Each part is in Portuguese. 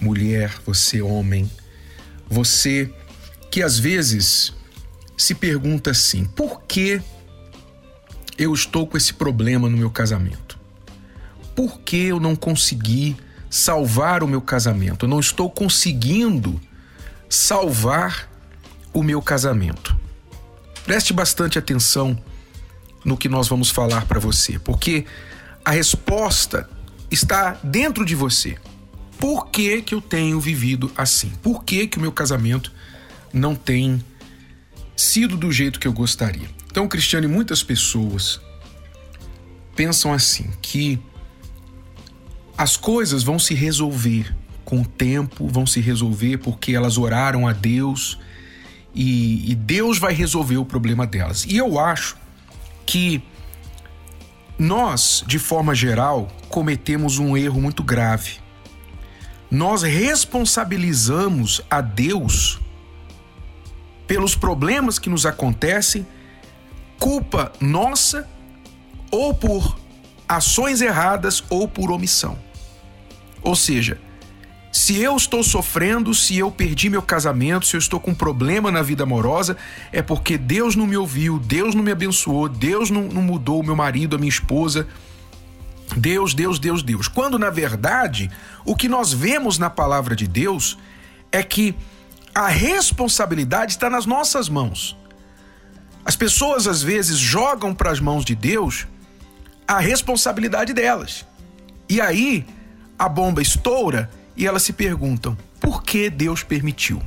mulher, você, homem, você que às vezes se pergunta assim: por que eu estou com esse problema no meu casamento? Por que eu não consegui salvar o meu casamento? Eu não estou conseguindo salvar o meu casamento. Preste bastante atenção no que nós vamos falar para você, porque a resposta está dentro de você. Por que, que eu tenho vivido assim? Por que, que o meu casamento não tem sido do jeito que eu gostaria? Então, Cristiane, muitas pessoas pensam assim, que as coisas vão se resolver com o tempo, vão se resolver porque elas oraram a Deus e, e Deus vai resolver o problema delas. E eu acho que nós, de forma geral, cometemos um erro muito grave. Nós responsabilizamos a Deus pelos problemas que nos acontecem, culpa nossa ou por ações erradas ou por omissão. Ou seja, se eu estou sofrendo, se eu perdi meu casamento, se eu estou com problema na vida amorosa, é porque Deus não me ouviu, Deus não me abençoou, Deus não, não mudou o meu marido, a minha esposa. Deus, Deus, Deus, Deus. Quando na verdade o que nós vemos na palavra de Deus é que a responsabilidade está nas nossas mãos. As pessoas às vezes jogam para as mãos de Deus a responsabilidade delas. E aí a bomba estoura e elas se perguntam: por que Deus permitiu?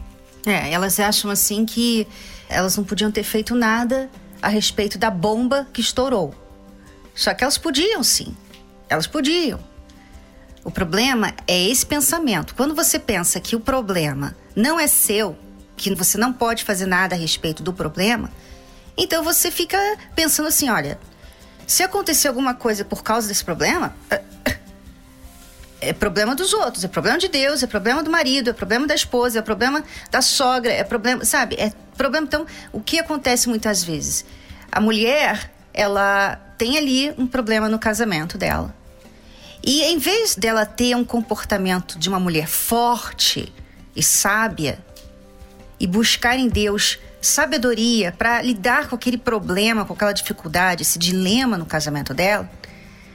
É, elas acham assim que elas não podiam ter feito nada a respeito da bomba que estourou. Só que elas podiam sim. Elas podiam. O problema é esse pensamento. Quando você pensa que o problema não é seu, que você não pode fazer nada a respeito do problema, então você fica pensando assim: olha, se acontecer alguma coisa por causa desse problema, é problema dos outros, é problema de Deus, é problema do marido, é problema da esposa, é problema da sogra, é problema, sabe? É problema. Então, o que acontece muitas vezes? A mulher, ela tem ali um problema no casamento dela. E em vez dela ter um comportamento de uma mulher forte e sábia e buscar em Deus sabedoria para lidar com aquele problema, com aquela dificuldade, esse dilema no casamento dela,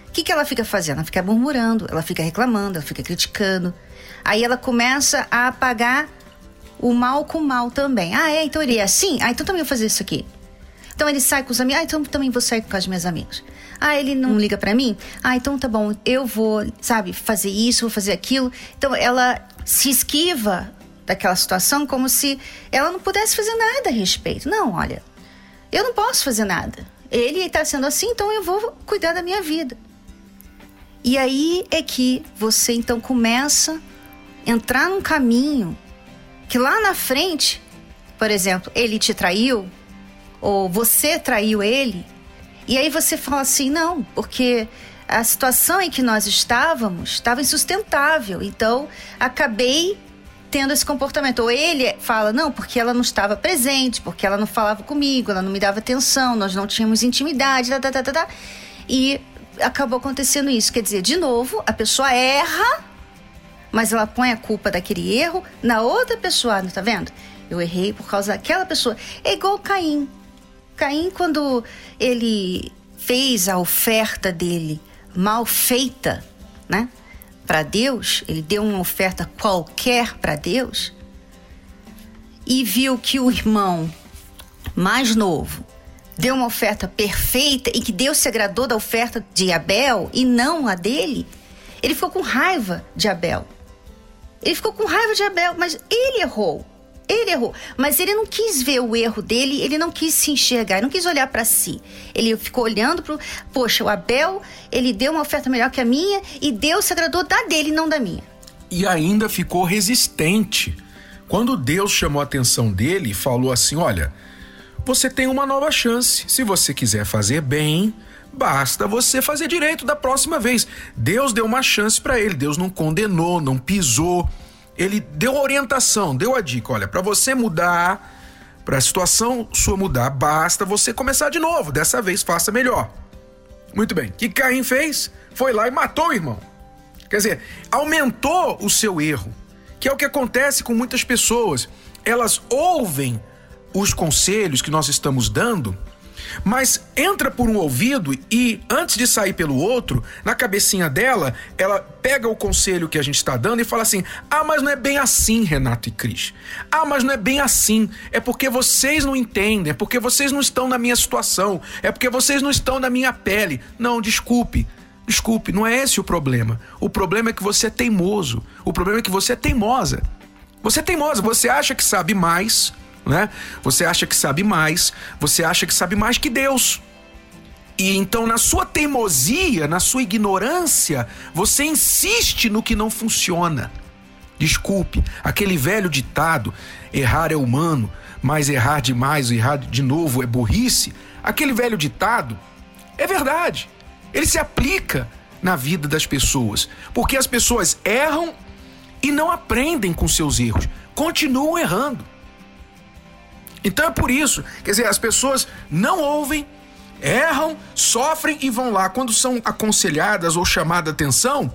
o que, que ela fica fazendo? Ela fica murmurando, ela fica reclamando, ela fica criticando. Aí ela começa a apagar o mal com o mal também. Ah, é? Então ele é assim? Ah, então também vou fazer isso aqui. Então ele sai com os amigos. Ah, então também vou sair com os meus amigos. Ah, ele não liga para mim? Ah, então tá bom. Eu vou, sabe, fazer isso, vou fazer aquilo. Então ela se esquiva daquela situação como se ela não pudesse fazer nada a respeito. Não, olha, eu não posso fazer nada. Ele está sendo assim, então eu vou cuidar da minha vida. E aí é que você então começa a entrar num caminho que lá na frente, por exemplo, ele te traiu ou você traiu ele, e aí você fala assim: não, porque a situação em que nós estávamos estava insustentável, então acabei tendo esse comportamento. Ou ele fala, não, porque ela não estava presente, porque ela não falava comigo, ela não me dava atenção, nós não tínhamos intimidade, tá, tá, tá, tá, tá. e acabou acontecendo isso. Quer dizer, de novo, a pessoa erra, mas ela põe a culpa daquele erro na outra pessoa, não tá vendo? Eu errei por causa daquela pessoa. É igual Caim. Caim, quando ele fez a oferta dele mal feita, né? Para Deus, ele deu uma oferta qualquer para Deus e viu que o irmão mais novo deu uma oferta perfeita e que Deus se agradou da oferta de Abel e não a dele, ele ficou com raiva de Abel. Ele ficou com raiva de Abel, mas ele errou. Ele errou, mas ele não quis ver o erro dele, ele não quis se enxergar, ele não quis olhar para si. Ele ficou olhando para, poxa, o Abel, ele deu uma oferta melhor que a minha e Deus se agradou da dele, não da minha. e ainda ficou resistente. Quando Deus chamou a atenção dele e falou assim: Olha, você tem uma nova chance. Se você quiser fazer bem, basta você fazer direito da próxima vez. Deus deu uma chance para ele. Deus não condenou, não pisou. Ele deu orientação, deu a dica: olha, para você mudar, para a situação sua mudar, basta você começar de novo. Dessa vez faça melhor. Muito bem. O que Caim fez? Foi lá e matou o irmão. Quer dizer, aumentou o seu erro, que é o que acontece com muitas pessoas. Elas ouvem os conselhos que nós estamos dando, mas entra por um ouvido e antes de sair pelo outro, na cabecinha dela, ela pega o conselho que a gente está dando e fala assim: "Ah, mas não é bem assim, Renato e Cris. Ah, mas não é bem assim. É porque vocês não entendem, é porque vocês não estão na minha situação, é porque vocês não estão na minha pele. Não, desculpe. Desculpe, não é esse o problema. O problema é que você é teimoso. O problema é que você é teimosa. Você é teimosa, você acha que sabe mais né? Você acha que sabe mais, você acha que sabe mais que Deus. E então, na sua teimosia, na sua ignorância, você insiste no que não funciona. Desculpe, aquele velho ditado: errar é humano, mas errar demais, errar de novo é burrice. Aquele velho ditado é verdade. Ele se aplica na vida das pessoas, porque as pessoas erram e não aprendem com seus erros, continuam errando. Então é por isso, quer dizer, as pessoas não ouvem, erram, sofrem e vão lá. Quando são aconselhadas ou chamadas atenção,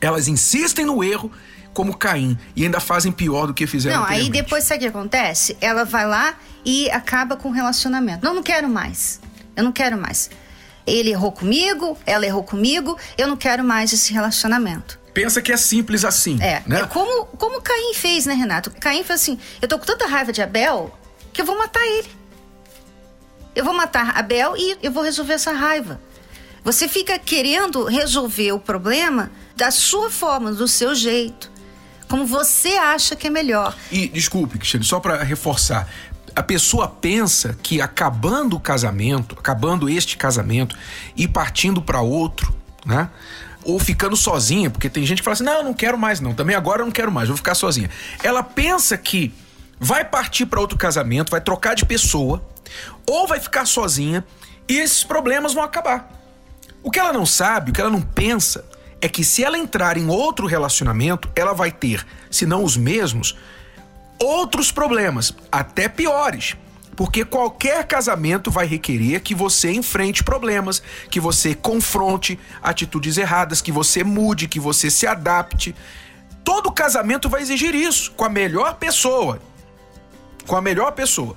elas insistem no erro, como Caim, e ainda fazem pior do que fizeram Não, aí depois sabe o que acontece? Ela vai lá e acaba com o relacionamento. Não, não quero mais. Eu não quero mais. Ele errou comigo, ela errou comigo, eu não quero mais esse relacionamento. Pensa que é simples assim. É, né? é como, como Caim fez, né, Renato? Caim foi assim: eu tô com tanta raiva de Abel que eu vou matar ele. Eu vou matar Abel e eu vou resolver essa raiva. Você fica querendo resolver o problema da sua forma, do seu jeito, como você acha que é melhor. E desculpe, Cristiano, só para reforçar, a pessoa pensa que acabando o casamento, acabando este casamento e partindo para outro, né? Ou ficando sozinha, porque tem gente que fala assim: "Não, eu não quero mais não, também agora eu não quero mais, vou ficar sozinha". Ela pensa que vai partir para outro casamento, vai trocar de pessoa, ou vai ficar sozinha e esses problemas vão acabar. O que ela não sabe, o que ela não pensa, é que se ela entrar em outro relacionamento, ela vai ter, se não os mesmos, outros problemas, até piores. Porque qualquer casamento vai requerer que você enfrente problemas, que você confronte atitudes erradas, que você mude, que você se adapte. Todo casamento vai exigir isso, com a melhor pessoa, com a melhor pessoa.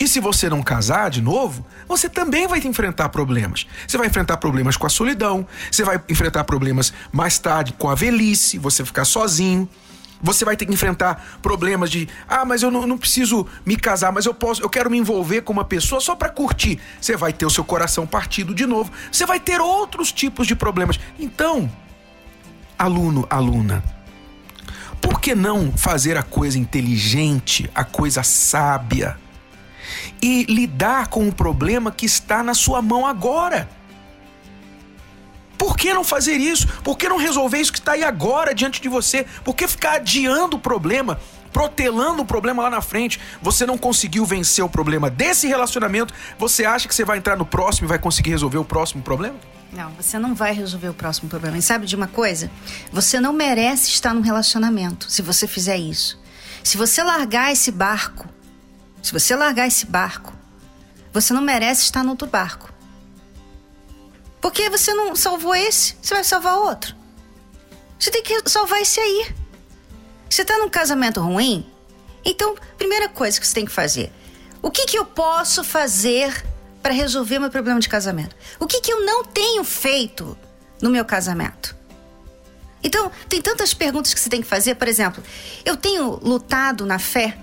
E se você não casar de novo, você também vai enfrentar problemas. Você vai enfrentar problemas com a solidão, você vai enfrentar problemas mais tarde com a velhice, você ficar sozinho. Você vai ter que enfrentar problemas de, ah, mas eu não, não preciso me casar, mas eu posso, eu quero me envolver com uma pessoa só para curtir. Você vai ter o seu coração partido de novo. Você vai ter outros tipos de problemas. Então, aluno, aluna, por que não fazer a coisa inteligente, a coisa sábia e lidar com o problema que está na sua mão agora? Por que não fazer isso? Por que não resolver isso que está aí agora diante de você? Por que ficar adiando o problema, protelando o problema lá na frente? Você não conseguiu vencer o problema desse relacionamento, você acha que você vai entrar no próximo e vai conseguir resolver o próximo problema? Não, você não vai resolver o próximo problema. E sabe de uma coisa? Você não merece estar num relacionamento se você fizer isso. Se você largar esse barco, se você largar esse barco, você não merece estar no outro barco. Porque você não salvou esse, você vai salvar outro. Você tem que salvar esse aí. Você está num casamento ruim? Então, primeira coisa que você tem que fazer: o que, que eu posso fazer para resolver meu problema de casamento? O que, que eu não tenho feito no meu casamento? Então, tem tantas perguntas que você tem que fazer. Por exemplo, eu tenho lutado na fé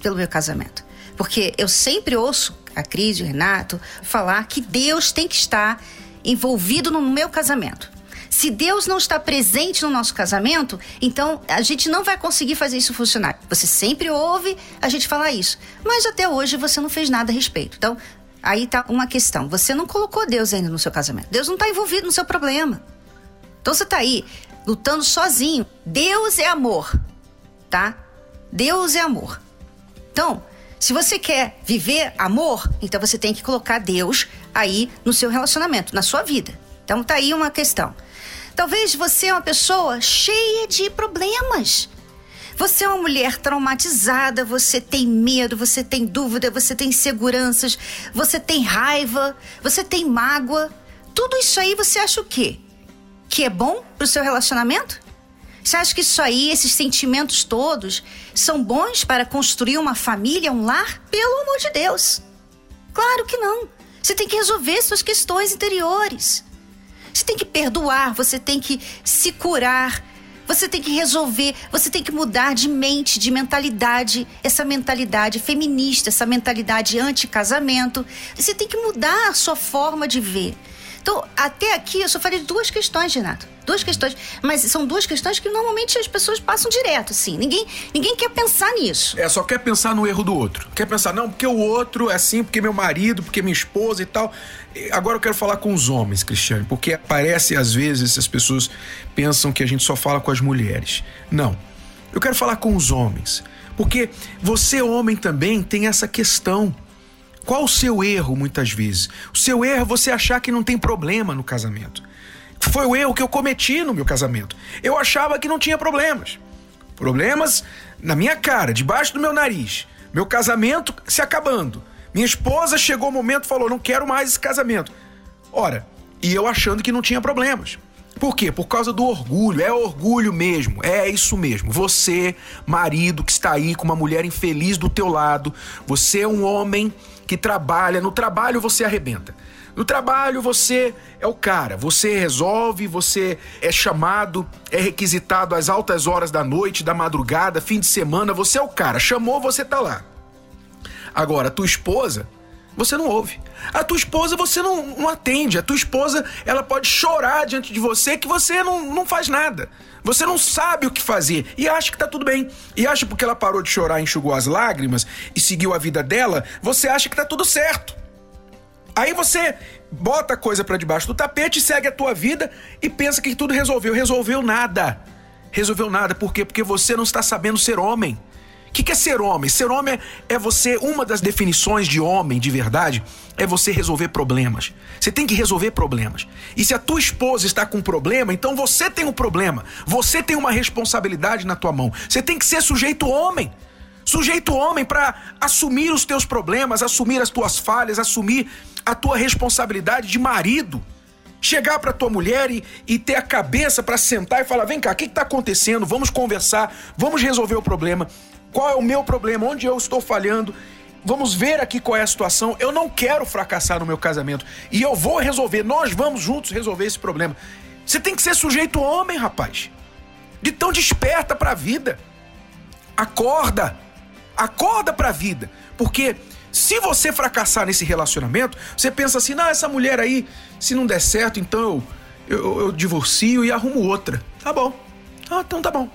pelo meu casamento. Porque eu sempre ouço a Cris e o Renato falar que Deus tem que estar envolvido no meu casamento. Se Deus não está presente no nosso casamento, então a gente não vai conseguir fazer isso funcionar. Você sempre ouve a gente falar isso, mas até hoje você não fez nada a respeito. Então, Aí tá uma questão. Você não colocou Deus ainda no seu casamento. Deus não está envolvido no seu problema. Então você tá aí lutando sozinho. Deus é amor, tá? Deus é amor. Então, se você quer viver amor, então você tem que colocar Deus aí no seu relacionamento, na sua vida. Então tá aí uma questão. Talvez você é uma pessoa cheia de problemas. Você é uma mulher traumatizada, você tem medo, você tem dúvida, você tem inseguranças, você tem raiva, você tem mágoa. Tudo isso aí você acha o quê? Que é bom pro seu relacionamento? Você acha que isso aí, esses sentimentos todos, são bons para construir uma família, um lar? Pelo amor de Deus. Claro que não. Você tem que resolver suas questões interiores. Você tem que perdoar, você tem que se curar, você tem que resolver, você tem que mudar de mente, de mentalidade, essa mentalidade feminista, essa mentalidade anti-casamento. Você tem que mudar a sua forma de ver. Então, até aqui eu só falei duas questões, Renato. Duas questões. Mas são duas questões que normalmente as pessoas passam direto, assim. Ninguém, ninguém quer pensar nisso. É, só quer pensar no erro do outro. Quer pensar, não, porque o outro é assim, porque meu marido, porque minha esposa e tal. Agora eu quero falar com os homens, Cristiane, porque parece às vezes as pessoas pensam que a gente só fala com as mulheres. Não. Eu quero falar com os homens. Porque você, homem, também tem essa questão. Qual o seu erro, muitas vezes? O seu erro é você achar que não tem problema no casamento. Foi o erro que eu cometi no meu casamento. Eu achava que não tinha problemas. Problemas na minha cara, debaixo do meu nariz. Meu casamento se acabando. Minha esposa chegou o momento e falou: não quero mais esse casamento. Ora, e eu achando que não tinha problemas. Por quê? Por causa do orgulho. É orgulho mesmo. É isso mesmo. Você, marido que está aí com uma mulher infeliz do teu lado, você é um homem que trabalha, no trabalho você arrebenta. No trabalho você é o cara, você resolve, você é chamado, é requisitado às altas horas da noite, da madrugada, fim de semana, você é o cara, chamou, você tá lá. Agora, tua esposa, você não ouve. A tua esposa você não, não atende. A tua esposa, ela pode chorar diante de você que você não, não faz nada. Você não sabe o que fazer e acha que tá tudo bem. E acha porque ela parou de chorar, enxugou as lágrimas e seguiu a vida dela, você acha que tá tudo certo. Aí você bota a coisa para debaixo do tapete, segue a tua vida e pensa que tudo resolveu. Resolveu nada. Resolveu nada. Por quê? Porque você não está sabendo ser homem. O que, é ser homem? Ser homem é você, uma das definições de homem de verdade, é você resolver problemas. Você tem que resolver problemas. E se a tua esposa está com um problema, então você tem um problema. Você tem uma responsabilidade na tua mão. Você tem que ser sujeito homem. Sujeito homem para assumir os teus problemas, assumir as tuas falhas, assumir a tua responsabilidade de marido. Chegar para tua mulher e, e ter a cabeça para sentar e falar: vem cá, o que está acontecendo? Vamos conversar, vamos resolver o problema. Qual é o meu problema? Onde eu estou falhando? Vamos ver aqui qual é a situação. Eu não quero fracassar no meu casamento e eu vou resolver. Nós vamos juntos resolver esse problema. Você tem que ser sujeito homem, rapaz. De tão desperta para a vida. Acorda. Acorda para a vida, porque se você fracassar nesse relacionamento, você pensa assim: não, essa mulher aí, se não der certo, então eu, eu, eu divorcio e arrumo outra. Tá bom. Ah, então tá bom.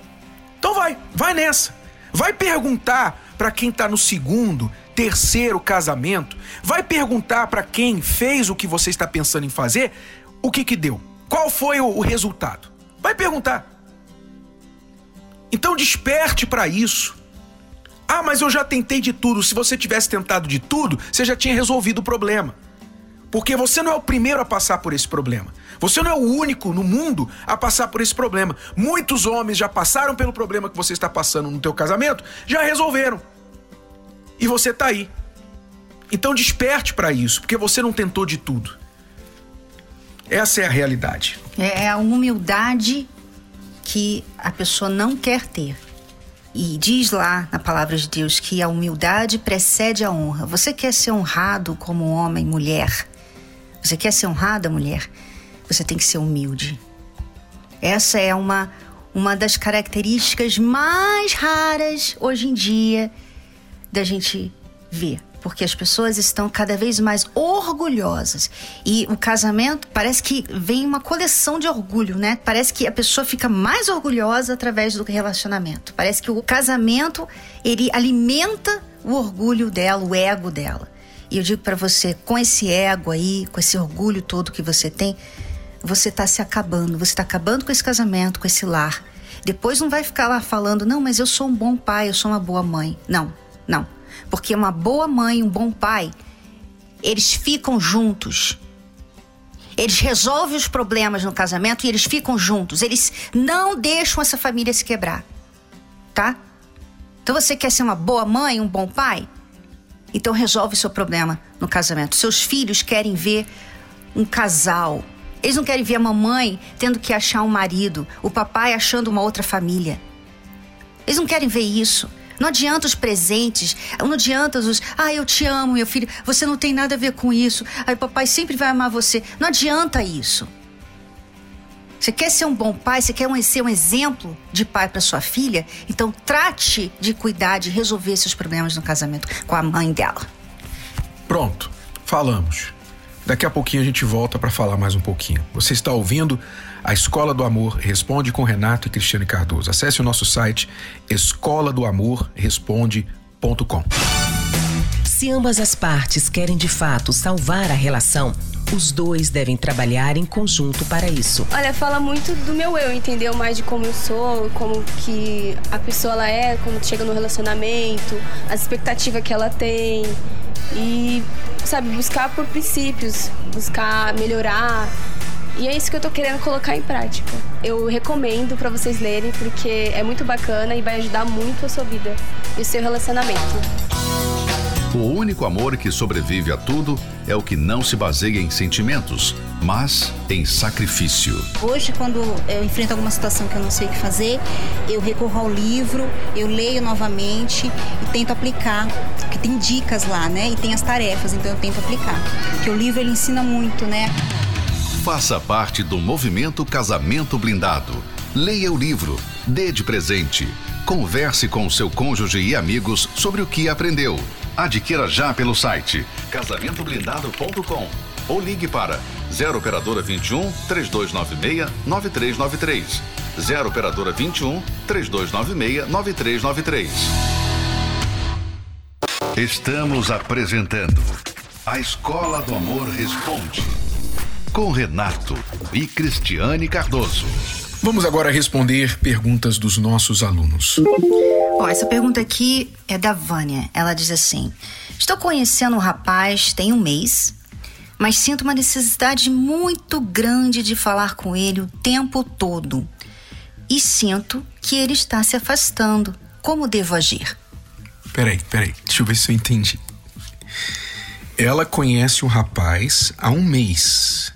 Então vai, vai nessa. Vai perguntar para quem tá no segundo, terceiro casamento. Vai perguntar para quem fez o que você está pensando em fazer, o que que deu? Qual foi o, o resultado? Vai perguntar. Então desperte para isso. Ah, mas eu já tentei de tudo. Se você tivesse tentado de tudo, você já tinha resolvido o problema. Porque você não é o primeiro a passar por esse problema. Você não é o único no mundo a passar por esse problema. Muitos homens já passaram pelo problema que você está passando no teu casamento, já resolveram. E você está aí. Então desperte para isso, porque você não tentou de tudo. Essa é a realidade. É, é a humildade que a pessoa não quer ter. E diz lá na palavra de Deus que a humildade precede a honra. Você quer ser honrado como homem, mulher? Você quer ser honrada, mulher? Você tem que ser humilde. Essa é uma, uma das características mais raras hoje em dia da gente ver porque as pessoas estão cada vez mais orgulhosas. E o casamento parece que vem uma coleção de orgulho, né? Parece que a pessoa fica mais orgulhosa através do relacionamento. Parece que o casamento ele alimenta o orgulho dela, o ego dela. E eu digo para você, com esse ego aí, com esse orgulho todo que você tem, você está se acabando, você está acabando com esse casamento, com esse lar. Depois não vai ficar lá falando, não, mas eu sou um bom pai, eu sou uma boa mãe. Não, não. Porque uma boa mãe, um bom pai, eles ficam juntos. Eles resolvem os problemas no casamento e eles ficam juntos. Eles não deixam essa família se quebrar. Tá? Então você quer ser uma boa mãe, um bom pai? Então resolve o seu problema no casamento. Seus filhos querem ver um casal. Eles não querem ver a mamãe tendo que achar um marido, o papai achando uma outra família. Eles não querem ver isso. Não adianta os presentes, não adianta os. Ah, eu te amo, meu filho, você não tem nada a ver com isso. Aí, papai sempre vai amar você. Não adianta isso. Você quer ser um bom pai, você quer ser um exemplo de pai para sua filha? Então trate de cuidar, de resolver seus problemas no casamento com a mãe dela. Pronto, falamos. Daqui a pouquinho a gente volta para falar mais um pouquinho. Você está ouvindo a Escola do Amor Responde com Renato e Cristiane Cardoso. Acesse o nosso site escola do amor responde.com. Se ambas as partes querem de fato salvar a relação, os dois devem trabalhar em conjunto para isso. Olha, fala muito do meu eu, entendeu? Mais de como eu sou, como que a pessoa ela é, como chega no relacionamento, as expectativas que ela tem e sabe buscar por princípios, buscar melhorar, e é isso que eu tô querendo colocar em prática. Eu recomendo para vocês lerem porque é muito bacana e vai ajudar muito a sua vida e o seu relacionamento. O único amor que sobrevive a tudo é o que não se baseia em sentimentos, mas em sacrifício. Hoje, quando eu enfrento alguma situação que eu não sei o que fazer, eu recorro ao livro, eu leio novamente e tento aplicar, porque tem dicas lá, né? E tem as tarefas, então eu tento aplicar. Porque o livro ele ensina muito, né? Faça parte do movimento Casamento Blindado. Leia o livro, dê de presente. Converse com seu cônjuge e amigos sobre o que aprendeu. Adquira já pelo site casamentoblindado.com ou ligue para 0 operadora 21 3296 9393. 0 operadora 21 3296 9393. Estamos apresentando A Escola do Amor Responde com Renato e Cristiane Cardoso. Vamos agora responder perguntas dos nossos alunos. Bom, essa pergunta aqui é da Vânia. Ela diz assim: Estou conhecendo um rapaz tem um mês, mas sinto uma necessidade muito grande de falar com ele o tempo todo. E sinto que ele está se afastando. Como devo agir? Peraí, peraí, deixa eu ver se eu entendi. Ela conhece um rapaz há um mês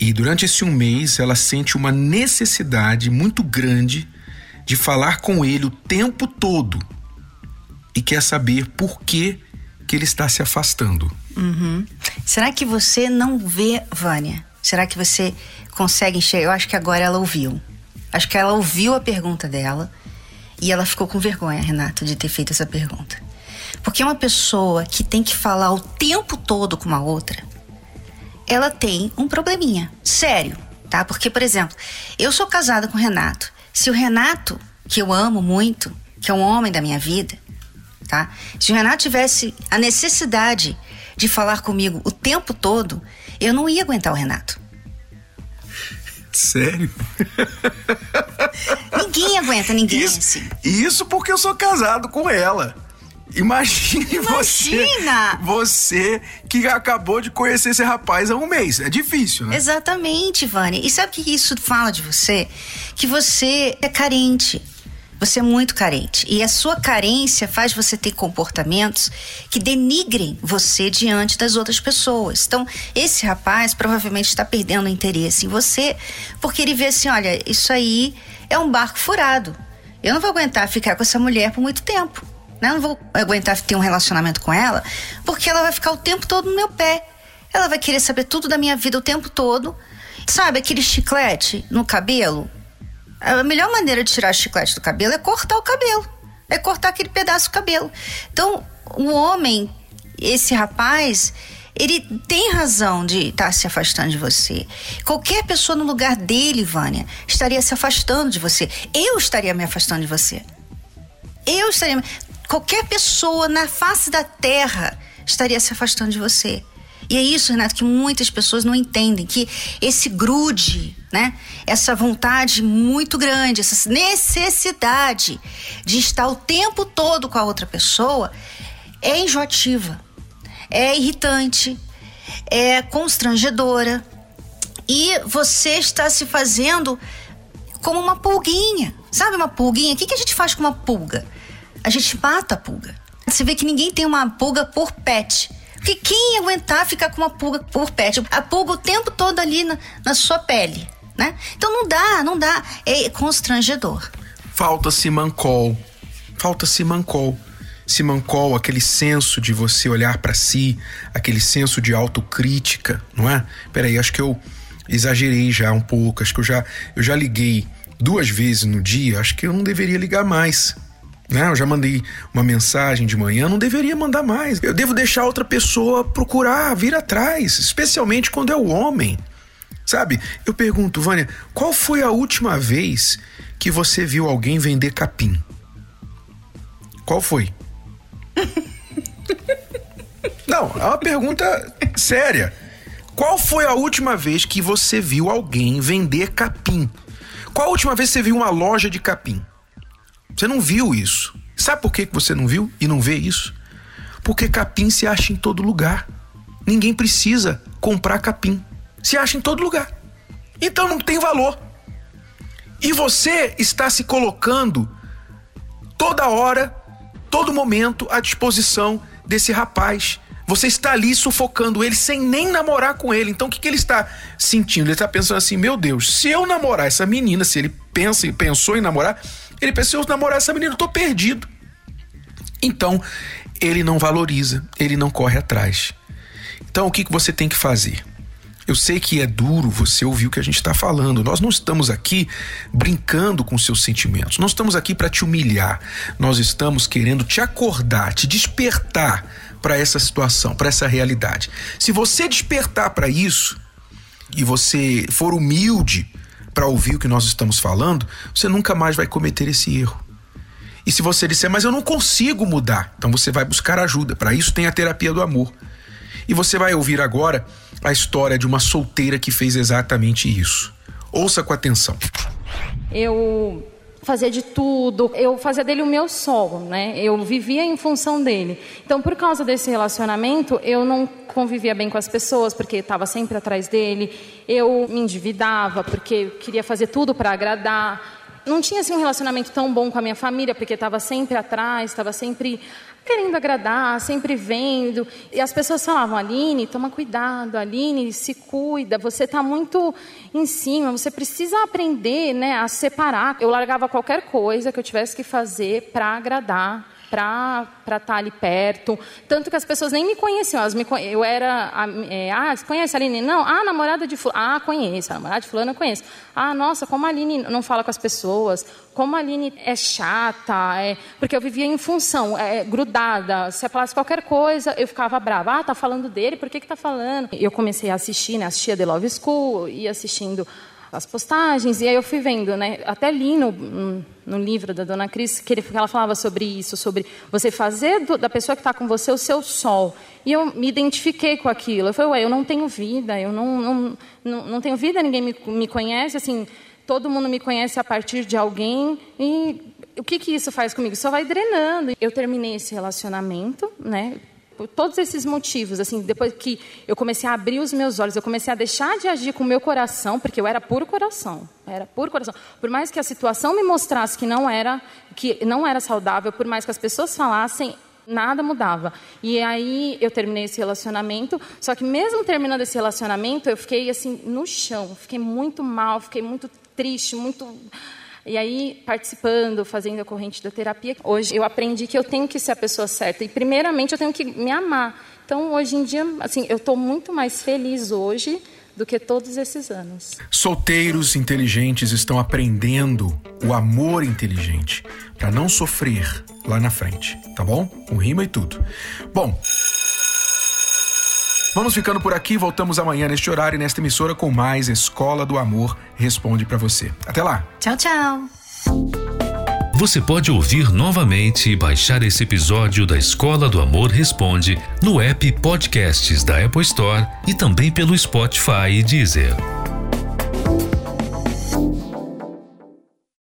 e durante esse um mês ela sente uma necessidade muito grande de falar com ele o tempo todo e quer saber por que, que ele está se afastando. Uhum. Será que você não vê, Vânia? Será que você consegue enxergar? Eu acho que agora ela ouviu. Acho que ela ouviu a pergunta dela e ela ficou com vergonha, Renato, de ter feito essa pergunta. Porque uma pessoa que tem que falar o tempo todo com uma outra, ela tem um probleminha, sério, tá? Porque, por exemplo, eu sou casada com o Renato. Se o Renato, que eu amo muito, que é um homem da minha vida, tá? Se o Renato tivesse a necessidade de falar comigo o tempo todo, eu não ia aguentar o Renato. Sério? Ninguém aguenta ninguém isso, assim. Isso porque eu sou casado com ela. Imagine Imagina! você. Você que acabou de conhecer esse rapaz há um mês. É difícil, né? Exatamente, Vânia. E sabe o que isso fala de você? Que você é carente. Você é muito carente. E a sua carência faz você ter comportamentos que denigrem você diante das outras pessoas. Então, esse rapaz provavelmente está perdendo interesse em você porque ele vê assim: olha, isso aí é um barco furado. Eu não vou aguentar ficar com essa mulher por muito tempo. Né? Eu não vou aguentar ter um relacionamento com ela porque ela vai ficar o tempo todo no meu pé. Ela vai querer saber tudo da minha vida o tempo todo. Sabe aquele chiclete no cabelo? A melhor maneira de tirar o chiclete do cabelo é cortar o cabelo. É cortar aquele pedaço do cabelo. Então, o homem, esse rapaz, ele tem razão de estar se afastando de você. Qualquer pessoa no lugar dele, Vânia, estaria se afastando de você. Eu estaria me afastando de você. Eu estaria. Qualquer pessoa na face da terra estaria se afastando de você. E é isso, Renato, que muitas pessoas não entendem, que esse grude, né? Essa vontade muito grande, essa necessidade de estar o tempo todo com a outra pessoa é enjoativa, é irritante, é constrangedora. E você está se fazendo como uma pulguinha. Sabe uma pulguinha? O que, a gente faz com uma pulga? A gente mata a pulga. Você vê que ninguém tem uma pulga por pet. Porque quem aguentar ficar com uma pulga por pet? A pulga o tempo todo ali na, na sua pele, né? Então não dá, não dá. É constrangedor. Falta simancol. Falta simancol. Simancol, aquele senso de você olhar para si, aquele senso de autocrítica, não é? Peraí, acho que eu exagerei já um pouco, acho que eu já, eu já liguei duas vezes no dia, acho que eu não deveria ligar mais. Né? Eu já mandei uma mensagem de manhã, não deveria mandar mais. Eu devo deixar outra pessoa procurar, vir atrás, especialmente quando é o homem. Sabe? Eu pergunto, Vânia, qual foi a última vez que você viu alguém vender capim? Qual foi? Não, é uma pergunta séria. Qual foi a última vez que você viu alguém vender capim? Qual a última vez que você viu uma loja de capim? Você não viu isso. Sabe por que você não viu e não vê isso? Porque capim se acha em todo lugar. Ninguém precisa comprar capim. Se acha em todo lugar. Então não tem valor. E você está se colocando toda hora, todo momento à disposição desse rapaz. Você está ali sufocando ele sem nem namorar com ele. Então o que, que ele está sentindo? Ele está pensando assim: meu Deus, se eu namorar essa menina, se ele pensa e pensou em namorar, ele pensa, se eu namorar essa menina, eu tô perdido. Então, ele não valoriza, ele não corre atrás. Então, o que, que você tem que fazer? Eu sei que é duro você ouvir o que a gente está falando. Nós não estamos aqui brincando com seus sentimentos. Nós estamos aqui para te humilhar. Nós estamos querendo te acordar, te despertar para essa situação, para essa realidade. Se você despertar para isso e você for humilde para ouvir o que nós estamos falando, você nunca mais vai cometer esse erro. E se você disser, mas eu não consigo mudar, então você vai buscar ajuda. Para isso tem a terapia do amor. E você vai ouvir agora a história de uma solteira que fez exatamente isso. Ouça com atenção. Eu fazia de tudo, eu fazia dele o meu sol, né? Eu vivia em função dele. Então, por causa desse relacionamento, eu não convivia bem com as pessoas, porque estava sempre atrás dele. Eu me endividava, porque queria fazer tudo para agradar. Não tinha assim, um relacionamento tão bom com a minha família, porque estava sempre atrás, estava sempre querendo agradar, sempre vendo. E as pessoas falavam: Aline, toma cuidado, Aline, se cuida, você está muito em cima, você precisa aprender né, a separar. Eu largava qualquer coisa que eu tivesse que fazer para agradar para estar tá ali perto. Tanto que as pessoas nem me conheciam. Elas me, eu era. É, ah, conhece a Aline? Não. Ah, namorada de fulano. Ah, conheço. A namorada de fulano eu conheço. Ah, nossa, como a Aline não fala com as pessoas. Como a Aline é chata. É, porque eu vivia em função, é, grudada. Se eu falasse qualquer coisa, eu ficava brava. Ah, tá falando dele, por que que tá falando? Eu comecei a assistir, né? Assistia The Love School, ia assistindo as postagens, e aí eu fui vendo, né? Até li no, no livro da Dona Cris que, ele, que ela falava sobre isso, sobre você fazer do, da pessoa que está com você o seu sol. E eu me identifiquei com aquilo. Eu falei, ué, eu não tenho vida, eu não, não, não, não tenho vida, ninguém me, me conhece, assim, todo mundo me conhece a partir de alguém, e o que, que isso faz comigo? Só vai drenando. Eu terminei esse relacionamento, né? Por todos esses motivos, assim, depois que eu comecei a abrir os meus olhos, eu comecei a deixar de agir com o meu coração, porque eu era puro coração, era puro coração. Por mais que a situação me mostrasse que não era, que não era saudável, por mais que as pessoas falassem, nada mudava. E aí eu terminei esse relacionamento, só que mesmo terminando esse relacionamento, eu fiquei assim no chão, fiquei muito mal, fiquei muito triste, muito e aí, participando, fazendo a corrente da terapia, hoje eu aprendi que eu tenho que ser a pessoa certa. E, primeiramente, eu tenho que me amar. Então, hoje em dia, assim, eu estou muito mais feliz hoje do que todos esses anos. Solteiros inteligentes estão aprendendo o amor inteligente para não sofrer lá na frente, tá bom? Com rima e tudo. Bom, Vamos ficando por aqui, voltamos amanhã neste horário e nesta emissora com mais Escola do Amor Responde para você. Até lá. Tchau, tchau. Você pode ouvir novamente e baixar esse episódio da Escola do Amor Responde no app Podcasts da Apple Store e também pelo Spotify e Deezer.